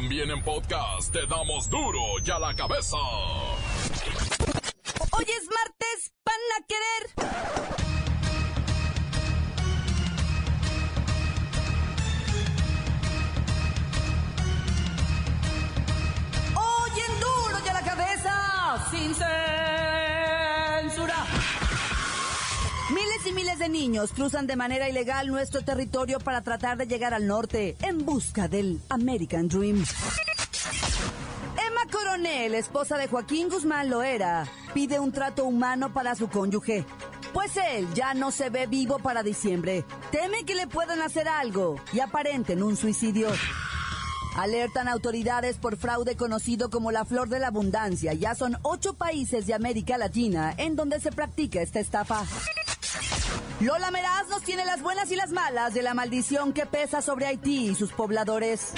También en podcast te damos duro y a la cabeza. Hoy es martes, van a querer. Hoy en duro y a la cabeza, sin censura. Miles y miles de niños cruzan de manera ilegal nuestro territorio para tratar de llegar al norte en busca del American Dream. Emma Coronel, esposa de Joaquín Guzmán Loera, pide un trato humano para su cónyuge. Pues él ya no se ve vivo para diciembre. Teme que le puedan hacer algo y aparenten un suicidio. Alertan autoridades por fraude conocido como la flor de la abundancia. Ya son ocho países de América Latina en donde se practica esta estafa. Lola Meraz nos tiene las buenas y las malas de la maldición que pesa sobre Haití y sus pobladores.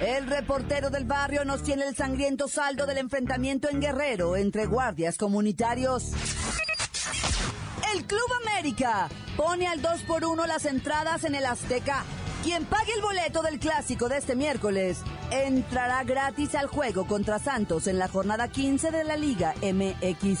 El reportero del barrio nos tiene el sangriento saldo del enfrentamiento en Guerrero entre guardias comunitarios. El Club América pone al 2 por 1 las entradas en el Azteca. Quien pague el boleto del clásico de este miércoles entrará gratis al juego contra Santos en la jornada 15 de la Liga MX.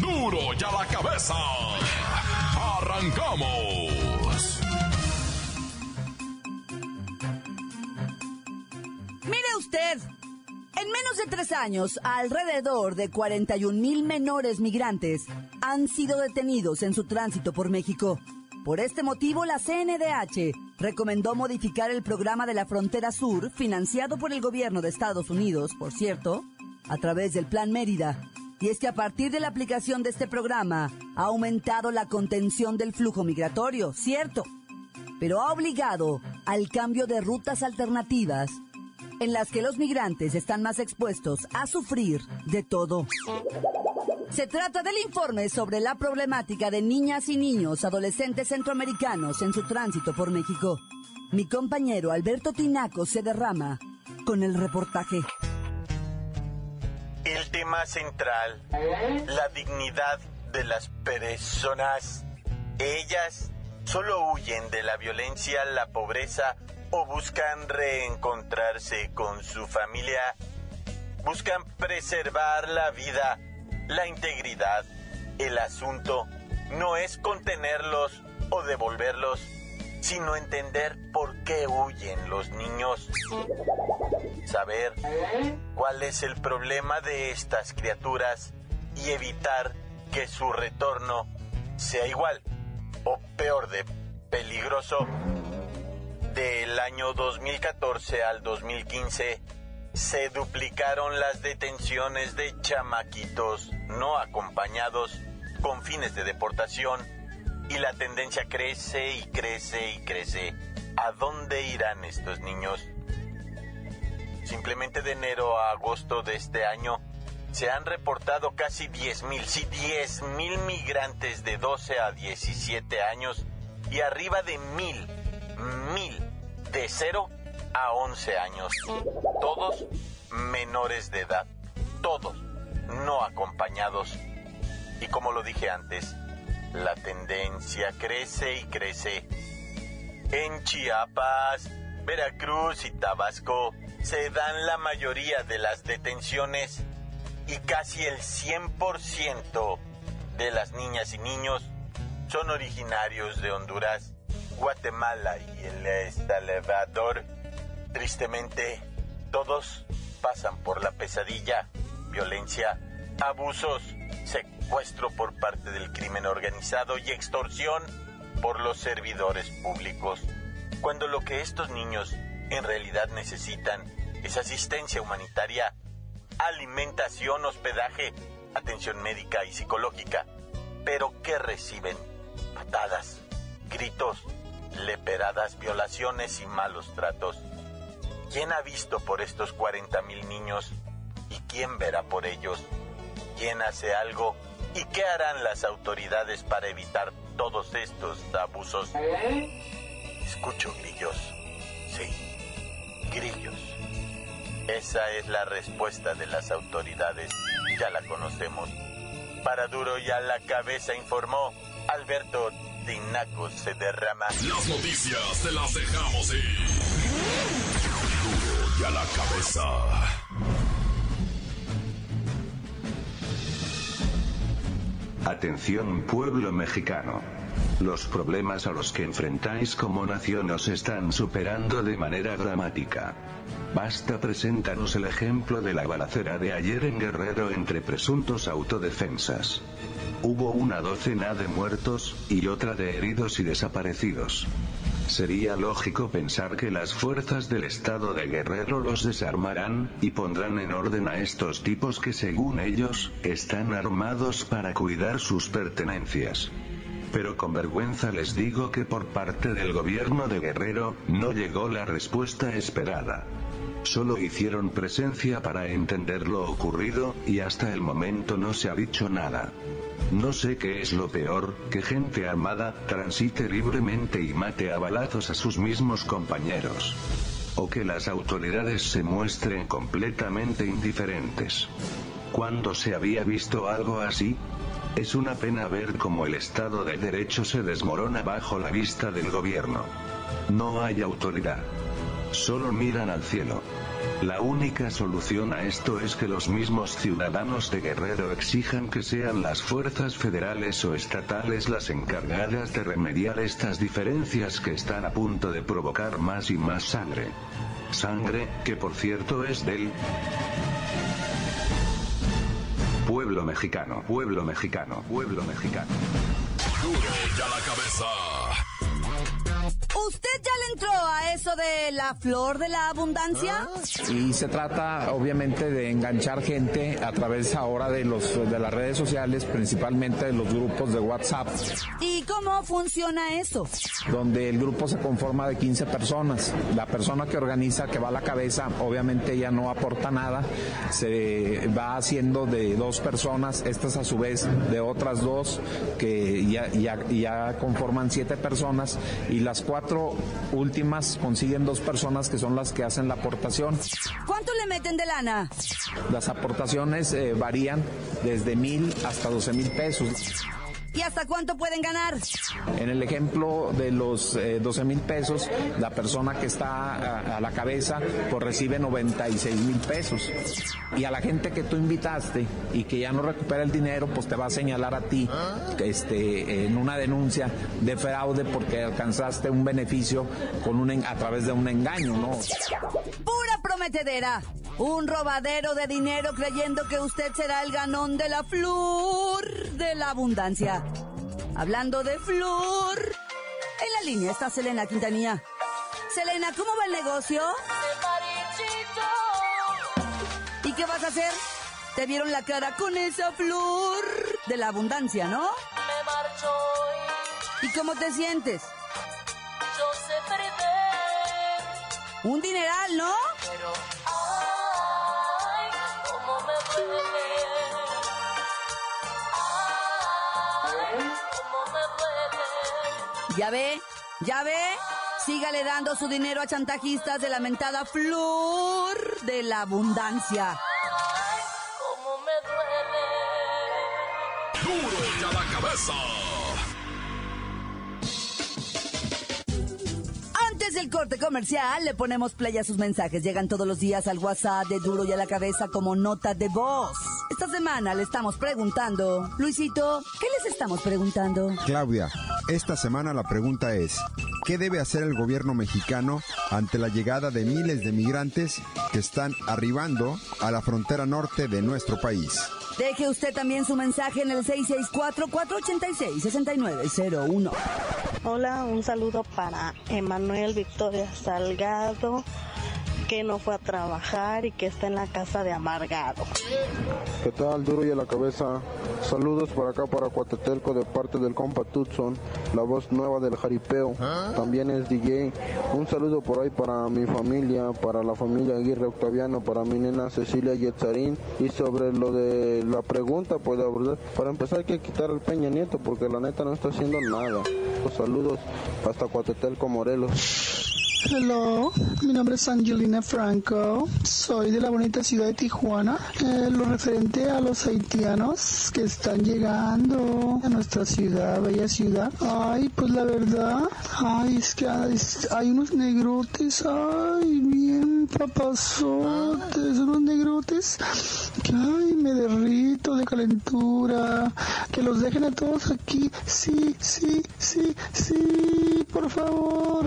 Duro y a la cabeza. Arrancamos. Mire usted, en menos de tres años, alrededor de 41 mil menores migrantes han sido detenidos en su tránsito por México. Por este motivo, la CNDH recomendó modificar el programa de la Frontera Sur, financiado por el gobierno de Estados Unidos, por cierto, a través del Plan Mérida. Y es que a partir de la aplicación de este programa ha aumentado la contención del flujo migratorio, cierto, pero ha obligado al cambio de rutas alternativas en las que los migrantes están más expuestos a sufrir de todo. Se trata del informe sobre la problemática de niñas y niños adolescentes centroamericanos en su tránsito por México. Mi compañero Alberto Tinaco se derrama con el reportaje. El tema central, la dignidad de las personas. Ellas solo huyen de la violencia, la pobreza o buscan reencontrarse con su familia. Buscan preservar la vida, la integridad. El asunto no es contenerlos o devolverlos, sino entender por qué huyen los niños. Saber cuál es el problema de estas criaturas y evitar que su retorno sea igual o peor de peligroso. Del año 2014 al 2015 se duplicaron las detenciones de chamaquitos no acompañados con fines de deportación y la tendencia crece y crece y crece. ¿A dónde irán estos niños? Simplemente de enero a agosto de este año se han reportado casi 10.000, sí, 10.000 migrantes de 12 a 17 años y arriba de 1.000, 1.000 de 0 a 11 años. Todos menores de edad, todos no acompañados. Y como lo dije antes, la tendencia crece y crece. En Chiapas, Veracruz y Tabasco se dan la mayoría de las detenciones y casi el 100% de las niñas y niños son originarios de Honduras, Guatemala y El Salvador. Tristemente, todos pasan por la pesadilla, violencia, abusos, secuestro por parte del crimen organizado y extorsión por los servidores públicos, cuando lo que estos niños en realidad necesitan es asistencia humanitaria, alimentación, hospedaje, atención médica y psicológica. Pero ¿qué reciben? Patadas, gritos, leperadas, violaciones y malos tratos. ¿Quién ha visto por estos 40 mil niños y quién verá por ellos? ¿Quién hace algo y qué harán las autoridades para evitar todos estos abusos? Escucho grillos. Sí, grillos. Esa es la respuesta de las autoridades. Ya la conocemos. Para duro y a la cabeza informó Alberto Tinaco se derrama. Las noticias te las dejamos ir. Duro y a la cabeza. Atención pueblo mexicano. Los problemas a los que enfrentáis como nación os están superando de manera dramática. Basta preséntanos el ejemplo de la balacera de ayer en Guerrero entre presuntos autodefensas. Hubo una docena de muertos, y otra de heridos y desaparecidos. Sería lógico pensar que las fuerzas del Estado de Guerrero los desarmarán, y pondrán en orden a estos tipos que según ellos, están armados para cuidar sus pertenencias. Pero con vergüenza les digo que por parte del gobierno de Guerrero, no llegó la respuesta esperada. Solo hicieron presencia para entender lo ocurrido, y hasta el momento no se ha dicho nada. No sé qué es lo peor, que gente armada, transite libremente y mate a balazos a sus mismos compañeros. O que las autoridades se muestren completamente indiferentes. ¿Cuándo se había visto algo así? Es una pena ver cómo el Estado de Derecho se desmorona bajo la vista del gobierno. No hay autoridad. Solo miran al cielo. La única solución a esto es que los mismos ciudadanos de Guerrero exijan que sean las fuerzas federales o estatales las encargadas de remediar estas diferencias que están a punto de provocar más y más sangre. Sangre, que por cierto es del pueblo mexicano, pueblo mexicano, pueblo mexicano. Duro y a la cabeza. ¿Usted ya le entró a eso de la flor de la abundancia? Y se trata obviamente de enganchar gente a través ahora de los de las redes sociales, principalmente de los grupos de WhatsApp, ¿Y cómo funciona eso? donde el grupo se conforma de 15 personas. La persona que organiza, que va a la cabeza, obviamente ella no aporta nada, se va haciendo de dos personas, estas a su vez de otras dos, que ya, ya, ya conforman siete personas, y las cuatro últimas consiguen dos personas que son las que hacen la aportación. ¿Cuánto le meten de lana? Las aportaciones eh, varían desde mil hasta doce mil pesos. ¿Y hasta cuánto pueden ganar? En el ejemplo de los eh, 12 mil pesos, la persona que está a, a la cabeza pues recibe 96 mil pesos. Y a la gente que tú invitaste y que ya no recupera el dinero, pues te va a señalar a ti este, en una denuncia de fraude porque alcanzaste un beneficio con un, a través de un engaño, ¿no? Pura prometedera. Un robadero de dinero creyendo que usted será el ganón de la flor de la abundancia. Hablando de flor. En la línea está Selena Quintanilla. Selena, ¿cómo va el negocio? ¿Y qué vas a hacer? Te vieron la cara con esa flor de la abundancia, ¿no? me marcho y ¿Y cómo te sientes? yo sé perder, Un dineral, ¿no? ¿Ya ve? ¿Ya ve? Sígale dando su dinero a chantajistas de la mentada flor de la abundancia. Ay, cómo me duele. Duro y a la cabeza. Del corte comercial, le ponemos play a sus mensajes. Llegan todos los días al WhatsApp de Duro y a la cabeza como nota de voz. Esta semana le estamos preguntando, Luisito, ¿qué les estamos preguntando? Claudia, esta semana la pregunta es, ¿qué debe hacer el gobierno mexicano ante la llegada de miles de migrantes que están arribando a la frontera norte de nuestro país? Deje usted también su mensaje en el 664-486-6901. Hola, un saludo para Emanuel Victoria Salgado, que no fue a trabajar y que está en la casa de Amargado. ¿Qué tal, duro y a la cabeza? Saludos por acá para Cuatetelco de parte del compa Tutson, la voz nueva del jaripeo. También es DJ. Un saludo por ahí para mi familia, para la familia Aguirre Octaviano, para mi nena Cecilia Yetzarín. Y sobre lo de la pregunta, pues para empezar hay que quitar al Peña Nieto porque la neta no está haciendo nada. Saludos hasta Cuatetelco, Morelos. Hello, mi nombre es Angelina Franco, soy de la bonita ciudad de Tijuana. Eh, lo referente a los haitianos que están llegando a nuestra ciudad, bella ciudad. Ay, pues la verdad, ay, es que hay, hay unos negrotes, ay, bien papazotes, unos negrotes que, ay, me derrito de calentura. Que los dejen a todos aquí, sí, sí, sí, sí, por favor.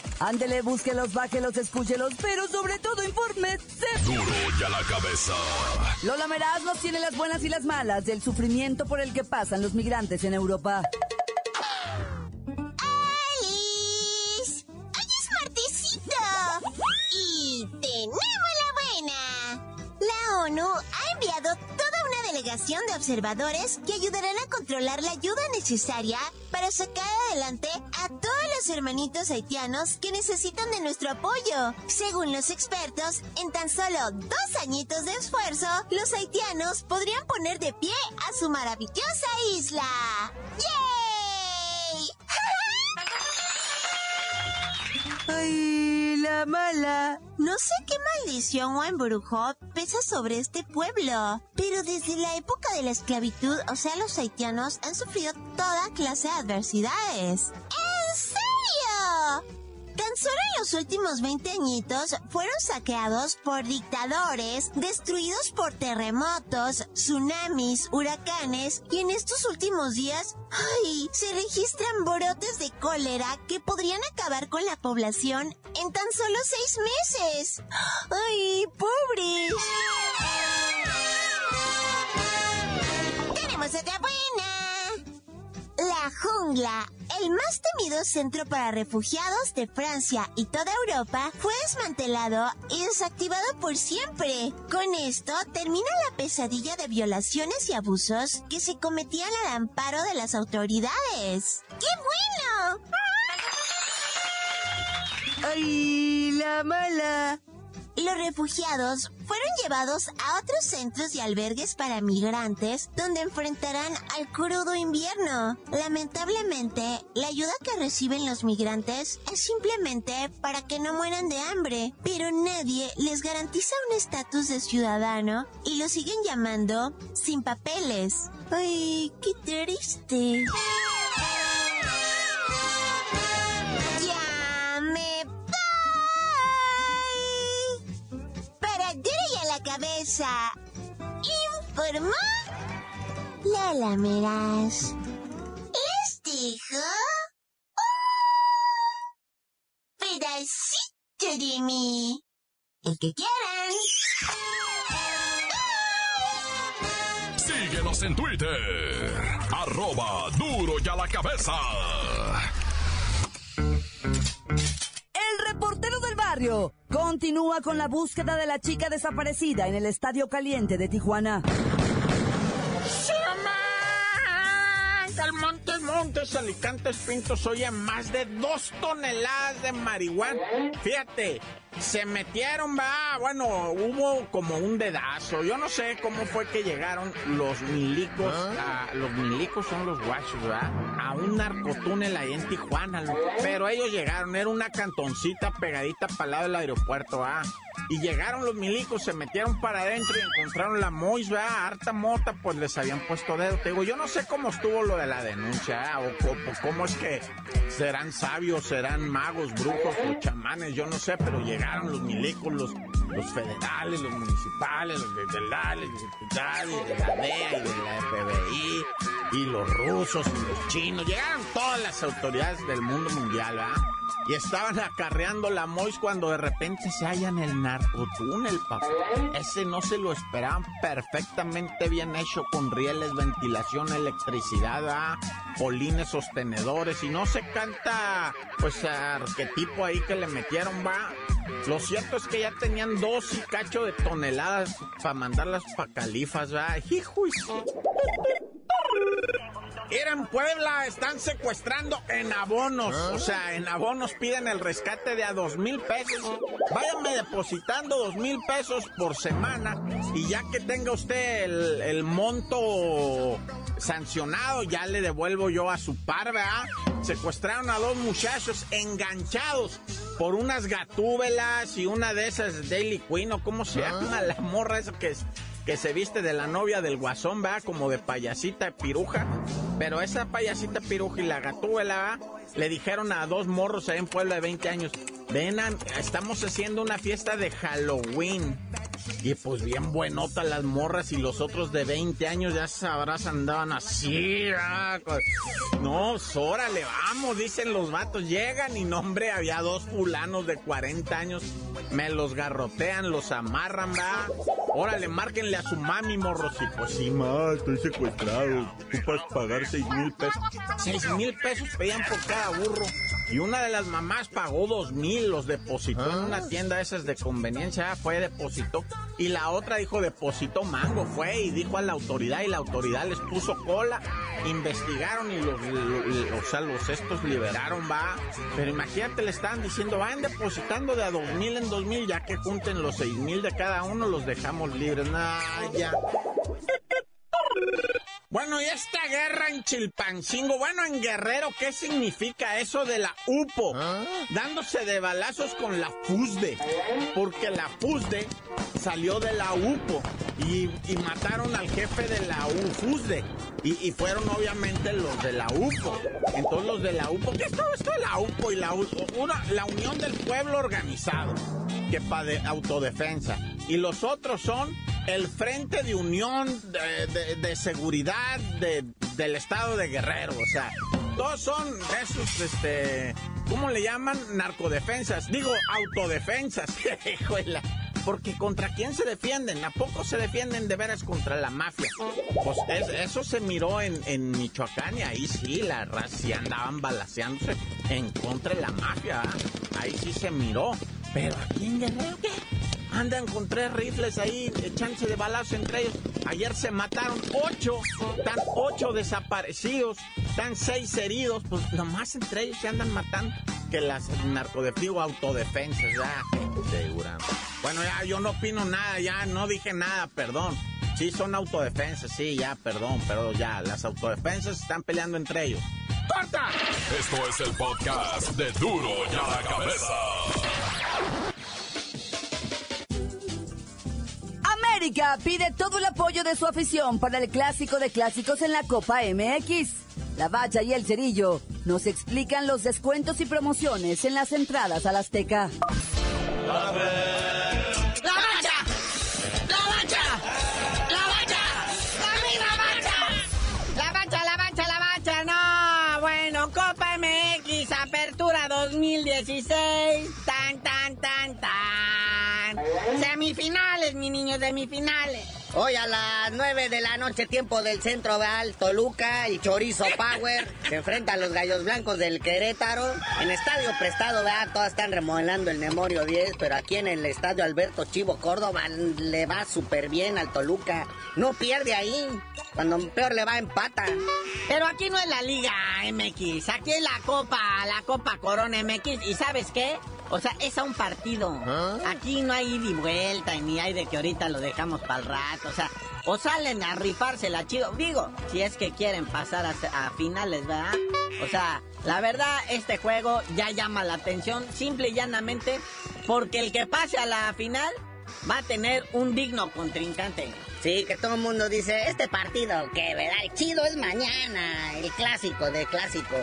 Ándele, búsquelos, bájelos, escúchelos, pero sobre todo infórmese. Duro y a la cabeza. Lola Meraz nos tiene las buenas y las malas del sufrimiento por el que pasan los migrantes en Europa. ¡Alice! ¡Hoy es martesito! Y tenemos la buena. La ONU ha enviado toda una delegación de observadores que ayudarán a controlar la ayuda necesaria para sacar adelante a hermanitos haitianos que necesitan de nuestro apoyo. Según los expertos, en tan solo dos añitos de esfuerzo, los haitianos podrían poner de pie a su maravillosa isla. ¡Yay! ¡Ay, la mala! No sé qué maldición o embrujo pesa sobre este pueblo, pero desde la época de la esclavitud, o sea, los haitianos han sufrido toda clase de adversidades. Solo en los últimos 20 añitos fueron saqueados por dictadores, destruidos por terremotos, tsunamis, huracanes y en estos últimos días, ay, se registran brotes de cólera que podrían acabar con la población en tan solo seis meses. Ay, pobres. Jungla, el más temido centro para refugiados de Francia y toda Europa, fue desmantelado y desactivado por siempre. Con esto termina la pesadilla de violaciones y abusos que se cometían al amparo de las autoridades. ¡Qué bueno! ¡Ay, la mala! Los refugiados fueron llevados a otros centros y albergues para migrantes donde enfrentarán al crudo invierno. Lamentablemente, la ayuda que reciben los migrantes es simplemente para que no mueran de hambre, pero nadie les garantiza un estatus de ciudadano y lo siguen llamando sin papeles. Ay, qué triste. La cabeza. Informó Lola Meraz. Les dijo pedacito de mí. El que quieran. Síguenos en Twitter. Arroba duro y a la cabeza. Continúa con la búsqueda de la chica desaparecida en el Estadio Caliente de Tijuana. Montes, Alicantes, Pintos, oye, más de dos toneladas de marihuana. Fíjate, se metieron, va, bueno, hubo como un dedazo. Yo no sé cómo fue que llegaron los milicos, a- los milicos son los guachos, ¿verdad? A un narcotúnel ahí en Tijuana, loco. pero ellos llegaron, era una cantoncita pegadita para el lado del aeropuerto, ¿va? Y llegaron los milicos, se metieron para adentro y encontraron la Mois, ¿verdad? Harta mota, pues les habían puesto dedo. Te digo, yo no sé cómo estuvo lo de la denuncia, o, co- o cómo es que serán sabios, serán magos, brujos o chamanes, yo no sé, pero llegaron los milicos, los, los federales, los municipales, los federales, los diputados, de la DEA y de la FBI. y los rusos y los chinos. Llegaron todas las autoridades del mundo mundial, ¿verdad? Y estaban acarreando la Mois cuando de repente se hallan el narcotúnel, papá. Ese no se lo esperaban perfectamente bien hecho con rieles, ventilación, electricidad, ¿verdad? polines sostenedores y no se canta pues arquetipo ahí que le metieron va lo cierto es que ya tenían dos y cacho de toneladas para mandarlas para califas hijo era en Puebla, están secuestrando en abonos. O sea, en abonos piden el rescate de a dos mil pesos. Váyanme depositando dos mil pesos por semana. Y ya que tenga usted el, el monto sancionado, ya le devuelvo yo a su par, ¿verdad? Secuestraron a dos muchachos enganchados por unas gatúbelas y una de esas Daily Queen, o cómo se llama la morra esa que que se viste de la novia del guasón, ¿verdad? Como de payasita piruja. Pero esa payasita piruja y la gatúbela, Le dijeron a dos morros ahí en Puebla de 20 años, venan, estamos haciendo una fiesta de Halloween. Y pues bien buenota las morras y los otros de 20 años ya sabrás andaban así. No, órale, vamos, dicen los vatos. Llegan y no, hombre, había dos fulanos de 40 años. Me los garrotean, los amarran, va. Órale, márquenle a su mami, morros. Y pues sí, ma, estoy secuestrado. Tú puedes pagar 6 mil pesos. 6 mil pesos pedían por cada burro. Y una de las mamás pagó dos mil, los depositó en una tienda esas de conveniencia, fue, depositó. Y la otra dijo, depositó mango, fue y dijo a la autoridad y la autoridad les puso cola, investigaron y los, o sea, los estos liberaron, va. Pero imagínate, le estaban diciendo, vayan depositando de a dos mil en dos mil, ya que junten los seis mil de cada uno, los dejamos libres. Nah, ya. Y esta guerra en Chilpancingo, bueno, en Guerrero, ¿qué significa eso de la UPO? ¿Ah? Dándose de balazos con la FUSDE, porque la FUSDE salió de la UPO y, mataron al jefe de la UFUSDE. Y, fueron obviamente los de la UPO. Entonces los de la UPO, ¿qué es todo esto de la UPO y la Una, la Unión del Pueblo Organizado, que para de autodefensa. Y los otros son el Frente de Unión de, Seguridad del Estado de Guerrero. O sea, todos son esos, este, ¿cómo le llaman? Narcodefensas. Digo, autodefensas. Porque contra quién se defienden, ¿a poco se defienden de veras contra la mafia? Pues eso se miró en, en, Michoacán y ahí sí, la raza andaban balaseándose en contra de la mafia. ¿ah? Ahí sí se miró. Pero aquí en Guerrero, ¿qué? Andan con tres rifles ahí, echándose de balazo entre ellos. Ayer se mataron ocho, están ocho desaparecidos, están seis heridos, pues nomás entre ellos se andan matando que las narcodefensas autodefensas, ya, segura. Bueno, ya yo no opino nada, ya no dije nada, perdón. Sí, son autodefensas, sí, ya, perdón, pero ya, las autodefensas están peleando entre ellos. ¡Corta! Esto es el podcast de Duro y a la cabeza. América pide todo el apoyo de su afición para el clásico de clásicos en la Copa MX. La Bacha y el Cerillo nos explican los descuentos y promociones en las entradas al Azteca. ¡La Bacha! ¡La Bacha! ¡La Bacha! ¡La Bacha! ¡La Bacha, la Bacha, la Bacha! No, bueno, Copa MX, Apertura 2016. Semifinales, mi niño, semifinales. Hoy a las 9 de la noche, tiempo del centro Val, Toluca y Chorizo Power se enfrentan los gallos blancos del Querétaro. En estadio prestado, ¿verdad? Todas están remodelando el Memorio 10, pero aquí en el estadio Alberto Chivo Córdoba le va súper bien al Toluca. No pierde ahí. Cuando peor le va, empata. Pero aquí no es la Liga MX, aquí es la Copa, la Copa Corona MX. ¿Y sabes qué? O sea, es a un partido. ¿Ah? Aquí no hay ida y vuelta, ni hay de que ahorita lo dejamos para el rato. O sea, o salen a rifársela chido. Digo, si es que quieren pasar a, finales, ¿verdad? O sea, la verdad, este juego ya llama la atención, simple y llanamente, porque el que pase a la final va a tener un digno contrincante. Sí, que todo el mundo dice, este partido, que verdad, el chido es mañana, el clásico de clásico.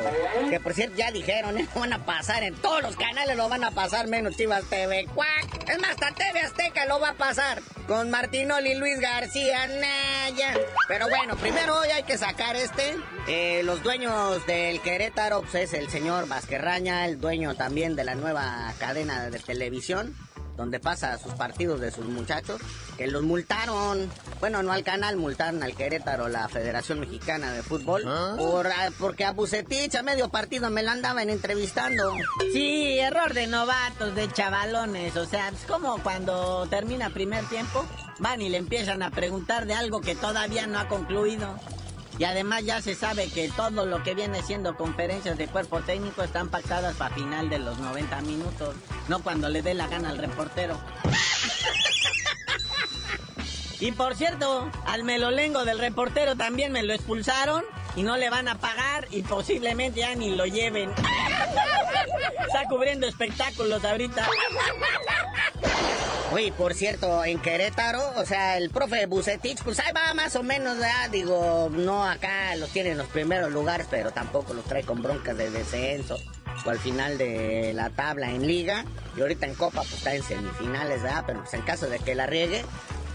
Que por cierto ya dijeron, ¿eh? van a pasar en todos los canales, lo van a pasar menos Chivas TV. ¡Cuac! Es más, hasta TV Azteca lo va a pasar. Con Martinoli y Luis García Naya. Pero bueno, primero hoy hay que sacar este. Eh, los dueños del Querétaro, pues es el señor Vasquerraña, el dueño también de la nueva cadena de televisión donde pasa sus partidos de sus muchachos, que los multaron, bueno, no al canal, multaron al Querétaro, la Federación Mexicana de Fútbol, por, ah, porque a Bucetich a medio partido me la andaban entrevistando. Sí, error de novatos, de chavalones, o sea, es como cuando termina primer tiempo, van y le empiezan a preguntar de algo que todavía no ha concluido. Y además ya se sabe que todo lo que viene siendo conferencias de cuerpo técnico están pactadas para final de los 90 minutos, no cuando le dé la gana al reportero. Y por cierto, al melolengo del reportero también me lo expulsaron y no le van a pagar y posiblemente ya ni lo lleven. Está cubriendo espectáculos ahorita. Uy, por cierto, en Querétaro, o sea, el profe Bucetich, pues ahí va más o menos, ¿verdad? Digo, no acá los tiene en los primeros lugares, pero tampoco los trae con broncas de descenso o al final de la tabla en liga. Y ahorita en Copa, pues está en semifinales, ¿verdad? Pero pues en caso de que la riegue,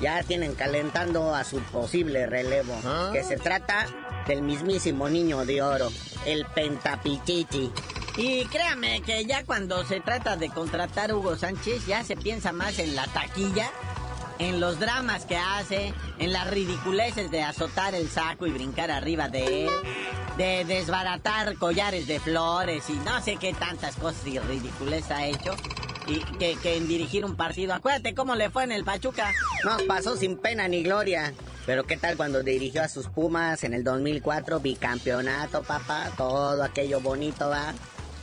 ya tienen calentando a su posible relevo. Que se trata del mismísimo niño de oro, el Pentapichichi. Y créame que ya cuando se trata de contratar a Hugo Sánchez, ya se piensa más en la taquilla, en los dramas que hace, en las ridiculeces de azotar el saco y brincar arriba de él, de desbaratar collares de flores y no sé qué tantas cosas y ridiculez ha hecho. Y que, que en dirigir un partido. Acuérdate cómo le fue en el Pachuca. Nos pasó sin pena ni gloria. Pero qué tal cuando dirigió a sus Pumas en el 2004, bicampeonato, papá, todo aquello bonito, va.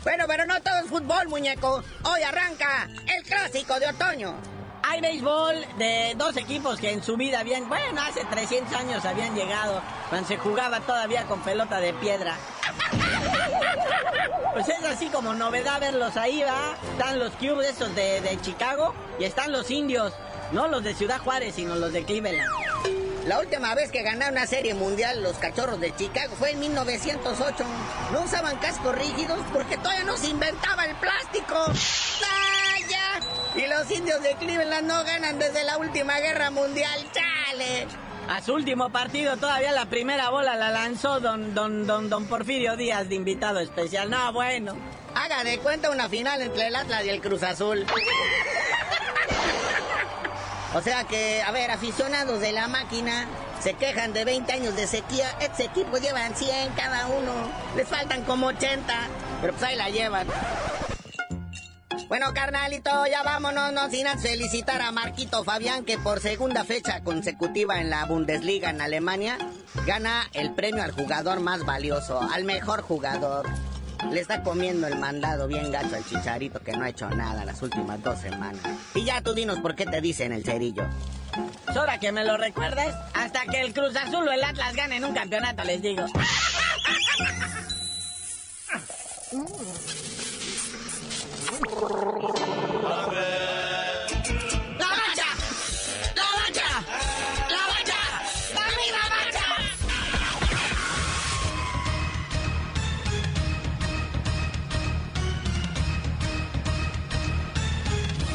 Bueno, pero no todo es fútbol, muñeco. Hoy arranca el clásico de otoño. Hay béisbol de dos equipos que en su vida habían, bueno, hace 300 años habían llegado, cuando se jugaba todavía con pelota de piedra. Pues es así como novedad verlos ahí, va. Están los Cubs esos de, de Chicago y están los indios, no los de Ciudad Juárez, sino los de Cleveland. La última vez que ganaron una serie mundial los cachorros de Chicago fue en 1908. No usaban cascos rígidos porque todavía no se inventaba el plástico. ¡Vaya! Y los indios de Cleveland no ganan desde la última guerra mundial. ¡Chale! A su último partido todavía la primera bola la lanzó don, don, don, don Porfirio Díaz de invitado especial. No, bueno. Haga de cuenta una final entre el Atlas y el Cruz Azul. O sea que, a ver, aficionados de la máquina se quejan de 20 años de sequía. Estos equipos llevan 100 cada uno. Les faltan como 80, pero pues ahí la llevan. Bueno, carnalito, ya vámonos, no sin felicitar a Marquito Fabián, que por segunda fecha consecutiva en la Bundesliga en Alemania gana el premio al jugador más valioso, al mejor jugador. Le está comiendo el mandado bien gacho al chicharito que no ha hecho nada las últimas dos semanas. Y ya tú dinos por qué te dicen el cerillo. Es hora que me lo recuerdes. Hasta que el Cruz Azul o el Atlas ganen un campeonato, les digo.